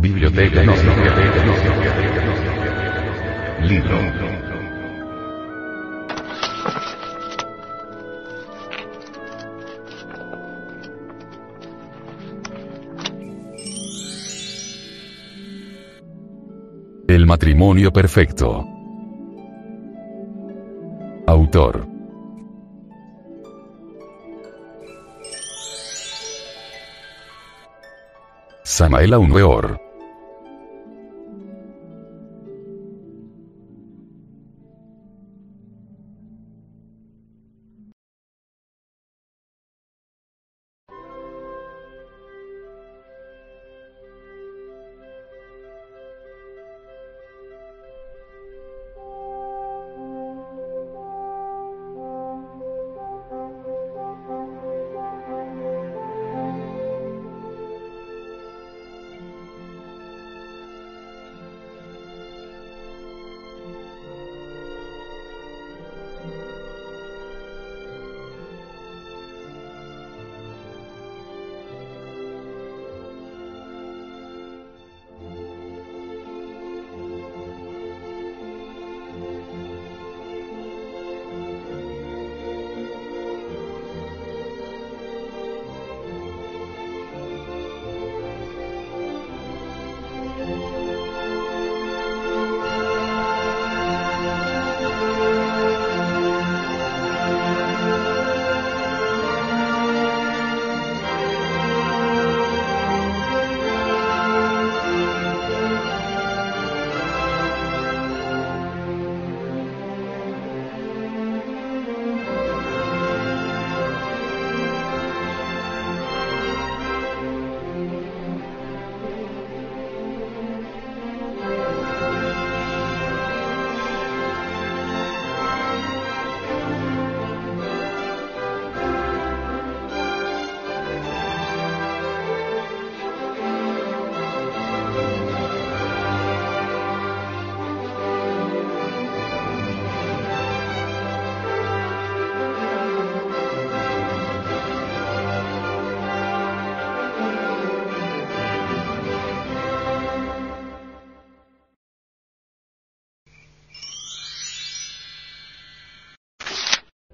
Biblioteca Gnóstica. Libro. El matrimonio perfecto. Autor. Samael Weor.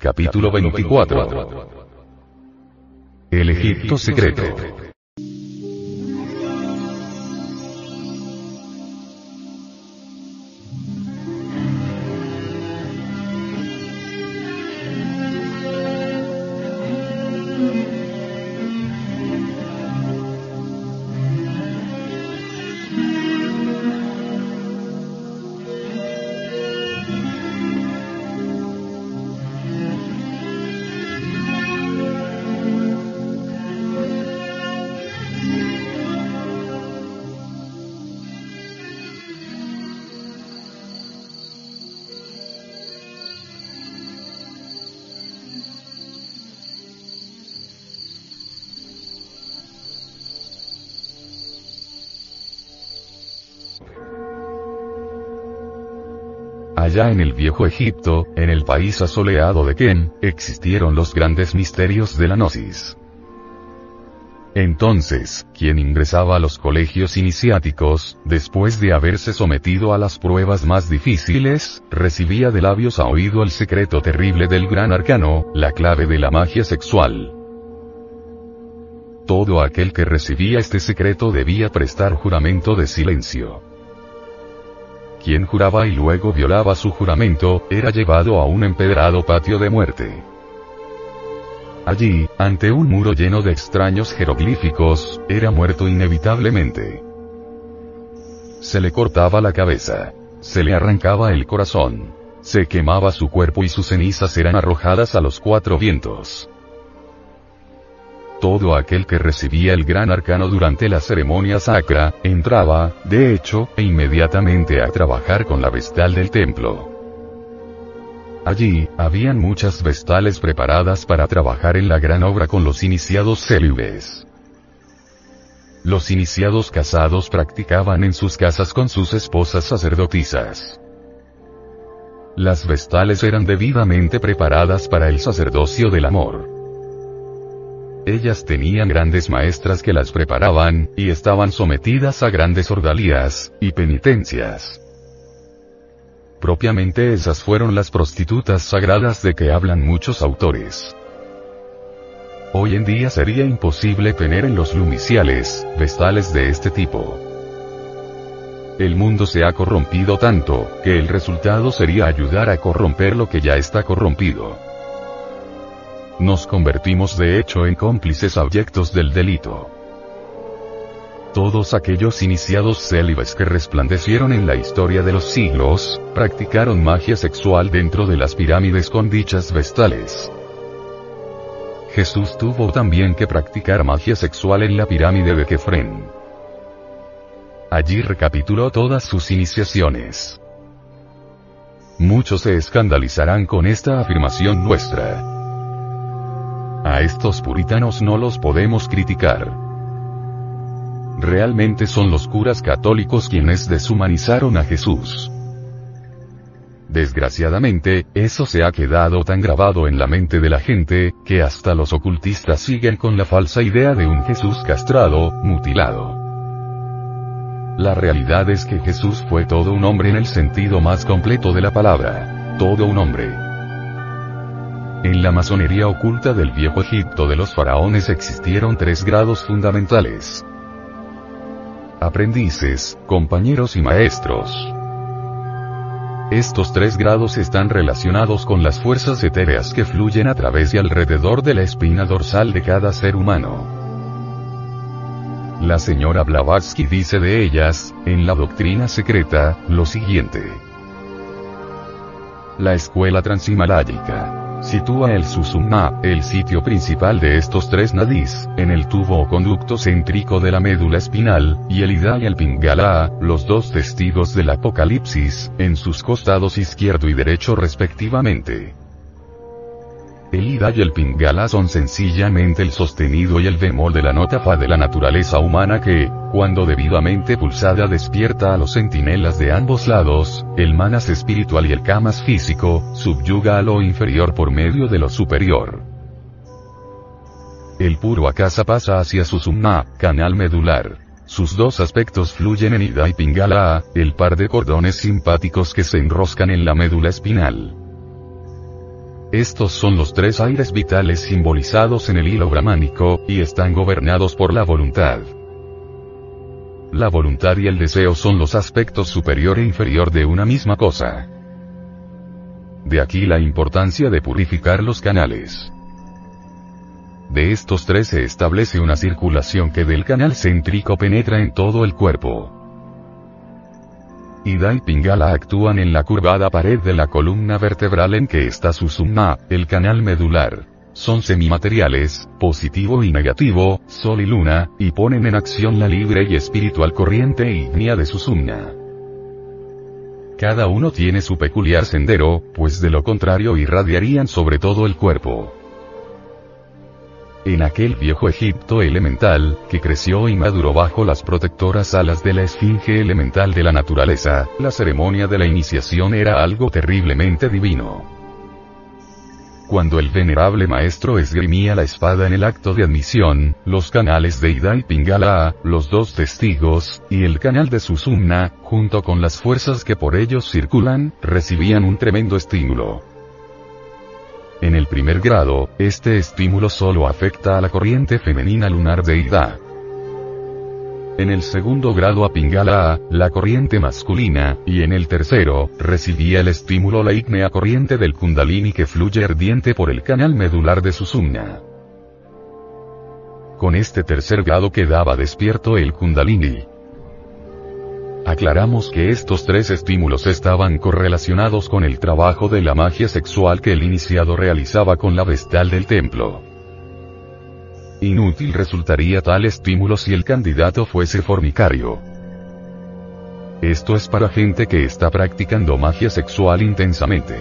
Capítulo 24. El Egipto secreto. Allá en el viejo Egipto, en el país asoleado de Ken, existieron los grandes misterios de la Gnosis. Entonces, quien ingresaba a los colegios iniciáticos, después de haberse sometido a las pruebas más difíciles, recibía de labios a oído el secreto terrible del gran arcano, la clave de la magia sexual. Todo aquel que recibía este secreto debía prestar juramento de silencio. Quien juraba y luego violaba su juramento, era llevado a un empedrado patio de muerte. Allí, ante un muro lleno de extraños jeroglíficos, era muerto inevitablemente. Se le cortaba la cabeza. Se le arrancaba el corazón. Se quemaba su cuerpo y sus cenizas eran arrojadas a los cuatro vientos. Todo aquel que recibía el gran arcano durante la ceremonia sacra, entraba, de hecho, e inmediatamente a trabajar con la vestal del templo. Allí, habían muchas vestales preparadas para trabajar en la gran obra con los iniciados célibes. Los iniciados casados practicaban en sus casas con sus esposas sacerdotisas. Las vestales eran debidamente preparadas para el sacerdocio del amor. Ellas tenían grandes maestras que las preparaban, y estaban sometidas a grandes ordalías, y penitencias. Propiamente esas fueron las prostitutas sagradas de que hablan muchos autores. Hoy en día sería imposible tener en los lumiciales, vestales de este tipo. El mundo se ha corrompido tanto, que el resultado sería ayudar a corromper lo que ya está corrompido. Nos convertimos de hecho en cómplices abyectos del delito. Todos aquellos iniciados célibes que resplandecieron en la historia de los siglos, practicaron magia sexual dentro de las pirámides con dichas vestales. Jesús tuvo también que practicar magia sexual en la pirámide de Kefren. Allí recapituló todas sus iniciaciones. Muchos se escandalizarán con esta afirmación nuestra. A estos puritanos no los podemos criticar. Realmente son los curas católicos quienes deshumanizaron a Jesús. Desgraciadamente, eso se ha quedado tan grabado en la mente de la gente, que hasta los ocultistas siguen con la falsa idea de un Jesús castrado, mutilado. La realidad es que Jesús fue todo un hombre en el sentido más completo de la palabra. Todo un hombre. En la masonería oculta del viejo Egipto de los faraones existieron tres grados fundamentales. Aprendices, compañeros y maestros. Estos tres grados están relacionados con las fuerzas etéreas que fluyen a través y alrededor de la espina dorsal de cada ser humano. La señora Blavatsky dice de ellas, en la doctrina secreta, lo siguiente. La escuela transhimaláyica Sitúa el Susumna, el sitio principal de estos tres nadis, en el tubo o conducto céntrico de la médula espinal, y el Ida y el Pingala, los dos testigos del Apocalipsis, en sus costados izquierdo y derecho respectivamente. El ida y el pingala son sencillamente el sostenido y el bemol de la nota fa de la naturaleza humana que, cuando debidamente pulsada despierta a los centinelas de ambos lados, el manas espiritual y el kamas físico, subyuga a lo inferior por medio de lo superior. El puro akasa pasa hacia su sumna, canal medular. Sus dos aspectos fluyen en Ida y Pingala, el par de cordones simpáticos que se enroscan en la médula espinal. Estos son los tres aires vitales simbolizados en el hilo brahmánico, y están gobernados por la voluntad. La voluntad y el deseo son los aspectos superior e inferior de una misma cosa. De aquí la importancia de purificar los canales. De estos tres se establece una circulación que del canal céntrico penetra en todo el cuerpo. Ida y Pingala actúan en la curvada pared de la columna vertebral en que está su summa, el canal medular. Son semimateriales, positivo y negativo, sol y luna, y ponen en acción la libre y espiritual corriente ígnea de su sumna. Cada uno tiene su peculiar sendero, pues de lo contrario irradiarían sobre todo el cuerpo. En aquel viejo Egipto elemental, que creció y maduró bajo las protectoras alas de la esfinge elemental de la naturaleza, la ceremonia de la iniciación era algo terriblemente divino. Cuando el venerable maestro esgrimía la espada en el acto de admisión, los canales de Ida y Pingala, los dos testigos, y el canal de Susumna, junto con las fuerzas que por ellos circulan, recibían un tremendo estímulo. En el primer grado, este estímulo solo afecta a la corriente femenina lunar de Ida. En el segundo grado a Pingala, la corriente masculina, y en el tercero, recibía el estímulo la ígnea corriente del Kundalini que fluye ardiente por el canal medular de Susumna. Con este tercer grado quedaba despierto el Kundalini, Aclaramos que estos tres estímulos estaban correlacionados con el trabajo de la magia sexual que el iniciado realizaba con la vestal del templo. Inútil resultaría tal estímulo si el candidato fuese fornicario. Esto es para gente que está practicando magia sexual intensamente.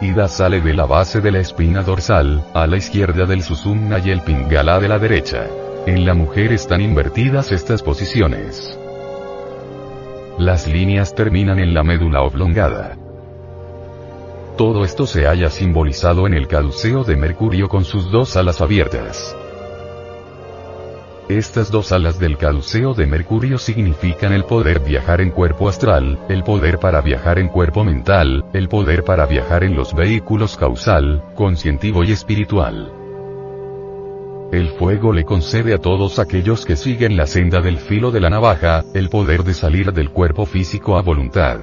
Ida sale de la base de la espina dorsal, a la izquierda del susumna y el pingala de la derecha. En la mujer están invertidas estas posiciones. Las líneas terminan en la médula oblongada. Todo esto se halla simbolizado en el caduceo de Mercurio con sus dos alas abiertas. Estas dos alas del caduceo de Mercurio significan el poder viajar en cuerpo astral, el poder para viajar en cuerpo mental, el poder para viajar en los vehículos causal, conscientivo y espiritual. El fuego le concede a todos aquellos que siguen la senda del filo de la navaja, el poder de salir del cuerpo físico a voluntad.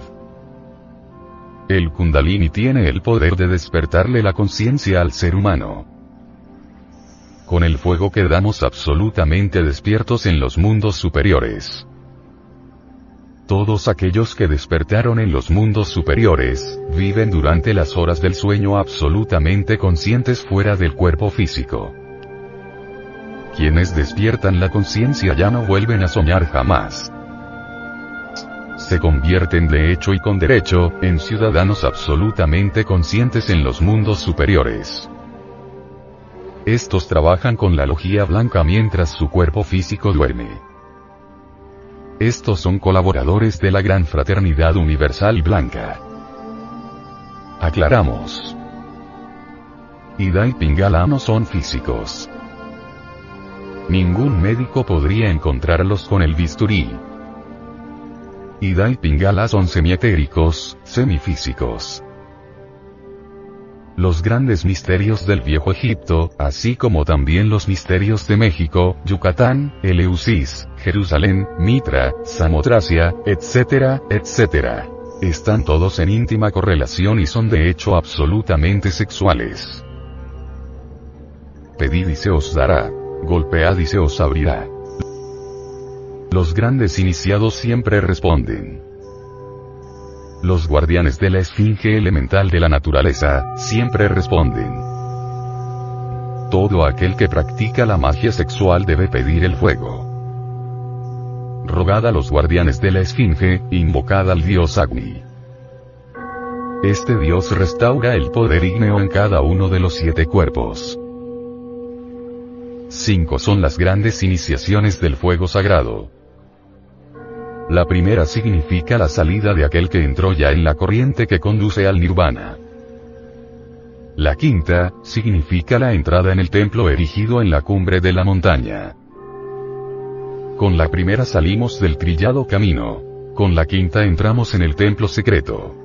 El kundalini tiene el poder de despertarle la conciencia al ser humano. Con el fuego quedamos absolutamente despiertos en los mundos superiores. Todos aquellos que despertaron en los mundos superiores, viven durante las horas del sueño absolutamente conscientes fuera del cuerpo físico. Quienes despiertan la conciencia ya no vuelven a soñar jamás. Se convierten de hecho y con derecho, en ciudadanos absolutamente conscientes en los mundos superiores. Estos trabajan con la logía blanca mientras su cuerpo físico duerme. Estos son colaboradores de la gran fraternidad universal blanca. Aclaramos. Ida y Pingala no son físicos. Ningún médico podría encontrarlos con el bisturí. Ida y Pingala son semietéricos, semifísicos. Los grandes misterios del Viejo Egipto, así como también los misterios de México, Yucatán, Eleusis, Jerusalén, Mitra, Samotracia, etc., etc. Están todos en íntima correlación y son de hecho absolutamente sexuales. Pedid y se os dará. Golpead y se os abrirá. Los grandes iniciados siempre responden. Los guardianes de la esfinge elemental de la naturaleza, siempre responden. Todo aquel que practica la magia sexual debe pedir el fuego. Rogad a los guardianes de la esfinge, invocad al dios Agni. Este dios restaura el poder ígneo en cada uno de los siete cuerpos. Cinco son las grandes iniciaciones del fuego sagrado. La primera significa la salida de aquel que entró ya en la corriente que conduce al nirvana. La quinta, significa la entrada en el templo erigido en la cumbre de la montaña. Con la primera salimos del trillado camino. Con la quinta entramos en el templo secreto.